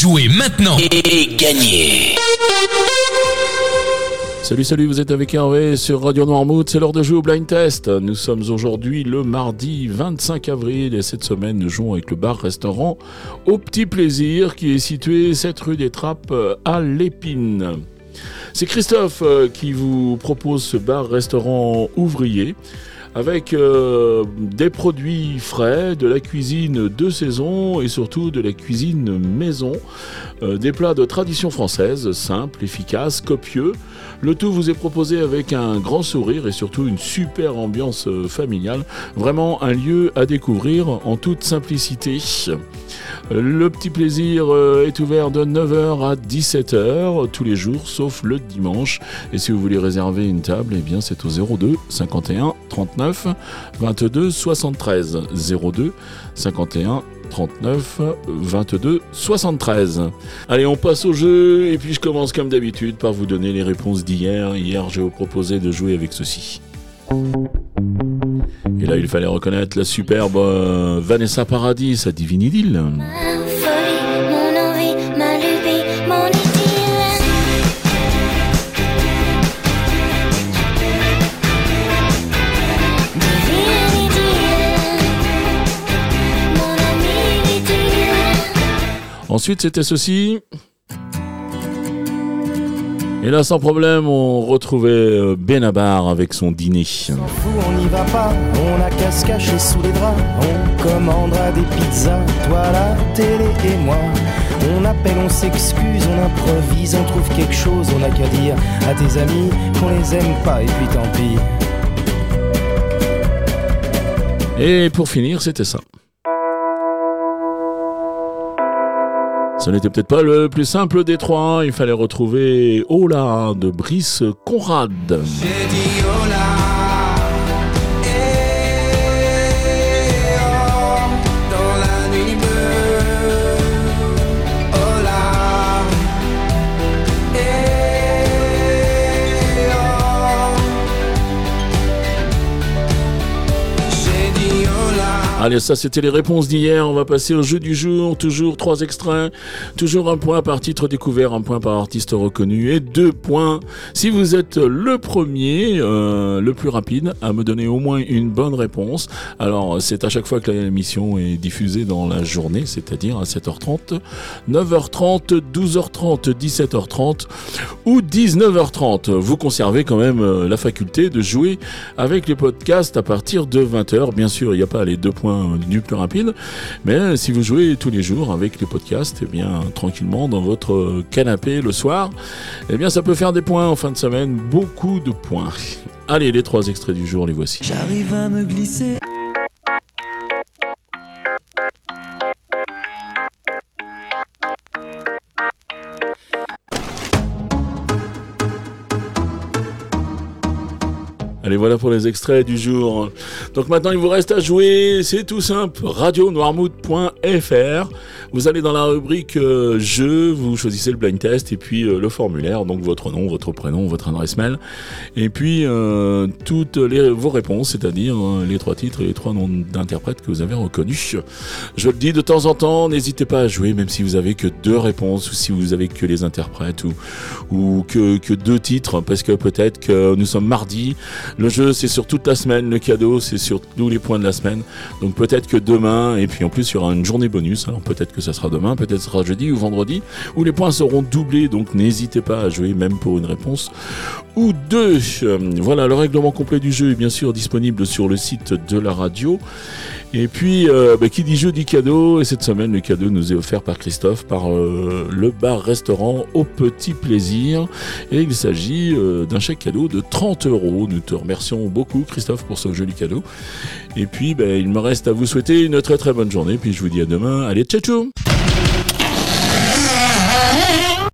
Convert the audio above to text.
Jouez maintenant et gagnez Salut, salut, vous êtes avec Hervé sur Radio Noirmouth, c'est l'heure de jouer au blind test. Nous sommes aujourd'hui le mardi 25 avril et cette semaine nous jouons avec le bar-restaurant Au Petit Plaisir qui est situé 7 rue des Trappes à l'Épine. C'est Christophe euh, qui vous propose ce bar-restaurant ouvrier avec euh, des produits frais, de la cuisine de saison et surtout de la cuisine maison. Euh, des plats de tradition française, simples, efficaces, copieux. Le tout vous est proposé avec un grand sourire et surtout une super ambiance euh, familiale. Vraiment un lieu à découvrir en toute simplicité. Le petit plaisir est ouvert de 9h à 17h tous les jours sauf le dimanche. Et si vous voulez réserver une table, eh bien c'est au 02 51 39 22 73 02 51 39 22 73. Allez, on passe au jeu et puis je commence comme d'habitude par vous donner les réponses d'hier. Hier, je vous proposé de jouer avec ceci. Là, il fallait reconnaître la superbe euh, Vanessa Paradis, sa divine idylle. Ensuite, c'était ceci. Et là, sans problème, on retrouvait euh, Benabar avec son dîner. on n'y va pas, on a qu'à se cacher sous les draps. On commandera des pizzas, toi la télé et moi. On appelle, on s'excuse, on improvise, on trouve quelque chose, on n'a qu'à dire à tes amis qu'on les aime pas et puis tant pis. Et pour finir, c'était ça. Ce n'était peut-être pas le plus simple des trois. Il fallait retrouver Ola de Brice Conrad. Allez, ça c'était les réponses d'hier. On va passer au jeu du jour. Toujours trois extraits. Toujours un point par titre découvert, un point par artiste reconnu et deux points si vous êtes le premier, euh, le plus rapide à me donner au moins une bonne réponse. Alors c'est à chaque fois que l'émission est diffusée dans la journée, c'est-à-dire à 7h30, 9h30, 12h30, 17h30 ou 19h30. Vous conservez quand même euh, la faculté de jouer avec les podcasts à partir de 20h. Bien sûr, il n'y a pas les deux points du plus rapide. Mais si vous jouez tous les jours avec les podcasts, et eh bien tranquillement dans votre canapé le soir, eh bien ça peut faire des points en fin de semaine, beaucoup de points. Allez, les trois extraits du jour, les voici. J'arrive à me glisser. Allez, voilà pour les extraits du jour. Donc maintenant, il vous reste à jouer. C'est tout simple. Radio-noirmouth.fr. Vous allez dans la rubrique euh, jeu, vous choisissez le blind test et puis euh, le formulaire. Donc votre nom, votre prénom, votre adresse mail. Et puis euh, toutes vos réponses, c'est-à-dire les trois titres et les trois noms d'interprètes que vous avez reconnus. Je le dis de temps en temps, n'hésitez pas à jouer, même si vous avez que deux réponses ou si vous avez que les interprètes ou, ou que, que deux titres, parce que peut-être que nous sommes mardi. Le jeu, c'est sur toute la semaine. Le cadeau, c'est sur tous les points de la semaine. Donc peut-être que demain, et puis en plus, il y aura une journée bonus. Alors peut-être que ça sera demain, peut-être sera jeudi ou vendredi, où les points seront doublés. Donc n'hésitez pas à jouer, même pour une réponse ou deux. Voilà, le règlement complet du jeu est bien sûr disponible sur le site de la radio. Et puis, euh, bah, qui dit jeu dit cadeau. Et cette semaine, le cadeau nous est offert par Christophe, par euh, le bar-restaurant Au Petit Plaisir. Et il s'agit euh, d'un chèque cadeau de 30 euros. Beaucoup, Christophe, pour ce joli cadeau. Et puis, bah, il me reste à vous souhaiter une très très bonne journée. Puis je vous dis à demain. Allez, ciao ciao